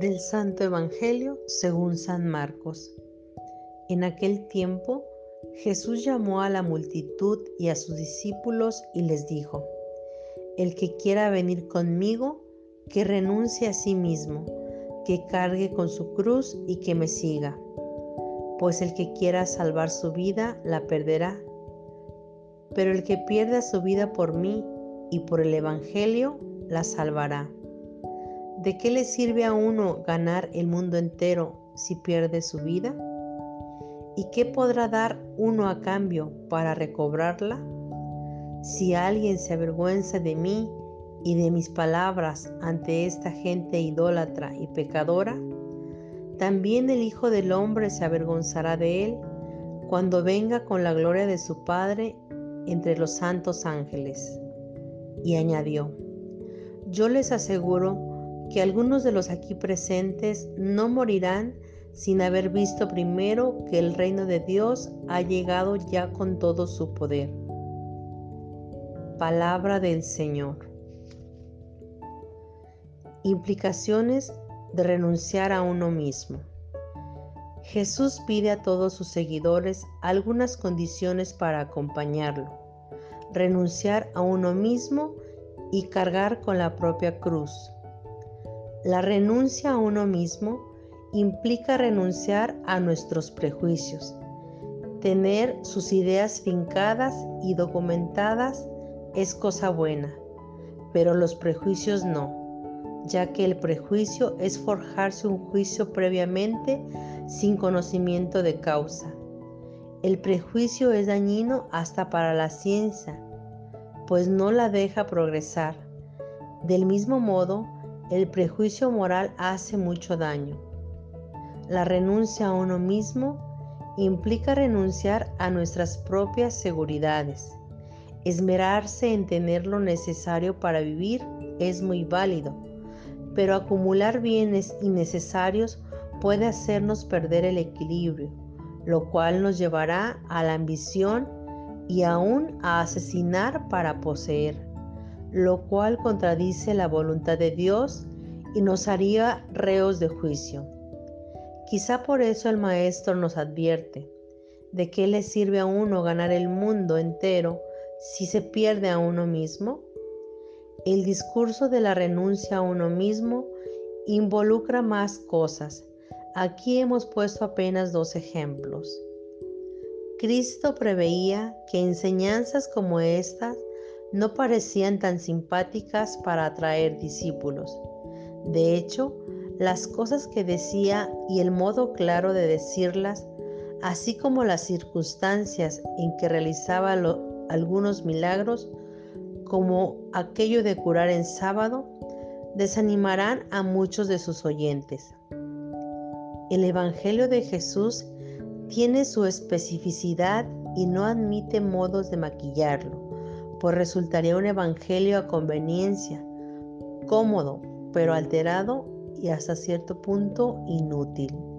Del Santo Evangelio según San Marcos. En aquel tiempo Jesús llamó a la multitud y a sus discípulos y les dijo, El que quiera venir conmigo, que renuncie a sí mismo, que cargue con su cruz y que me siga. Pues el que quiera salvar su vida, la perderá. Pero el que pierda su vida por mí y por el Evangelio, la salvará. ¿De qué le sirve a uno ganar el mundo entero si pierde su vida? ¿Y qué podrá dar uno a cambio para recobrarla? Si alguien se avergüenza de mí y de mis palabras ante esta gente idólatra y pecadora, también el Hijo del Hombre se avergonzará de él cuando venga con la gloria de su Padre entre los santos ángeles. Y añadió, yo les aseguro que algunos de los aquí presentes no morirán sin haber visto primero que el reino de Dios ha llegado ya con todo su poder. Palabra del Señor. Implicaciones de renunciar a uno mismo. Jesús pide a todos sus seguidores algunas condiciones para acompañarlo. Renunciar a uno mismo y cargar con la propia cruz la renuncia a uno mismo implica renunciar a nuestros prejuicios. Tener sus ideas fincadas y documentadas es cosa buena, pero los prejuicios no, ya que el prejuicio es forjarse un juicio previamente sin conocimiento de causa. El prejuicio es dañino hasta para la ciencia, pues no la deja progresar. Del mismo modo, el prejuicio moral hace mucho daño. La renuncia a uno mismo implica renunciar a nuestras propias seguridades. Esmerarse en tener lo necesario para vivir es muy válido, pero acumular bienes innecesarios puede hacernos perder el equilibrio, lo cual nos llevará a la ambición y aún a asesinar para poseer lo cual contradice la voluntad de Dios y nos haría reos de juicio. Quizá por eso el Maestro nos advierte, ¿de qué le sirve a uno ganar el mundo entero si se pierde a uno mismo? El discurso de la renuncia a uno mismo involucra más cosas. Aquí hemos puesto apenas dos ejemplos. Cristo preveía que enseñanzas como estas no parecían tan simpáticas para atraer discípulos. De hecho, las cosas que decía y el modo claro de decirlas, así como las circunstancias en que realizaba algunos milagros, como aquello de curar en sábado, desanimarán a muchos de sus oyentes. El Evangelio de Jesús tiene su especificidad y no admite modos de maquillarlo pues resultaría un evangelio a conveniencia, cómodo, pero alterado y hasta cierto punto inútil.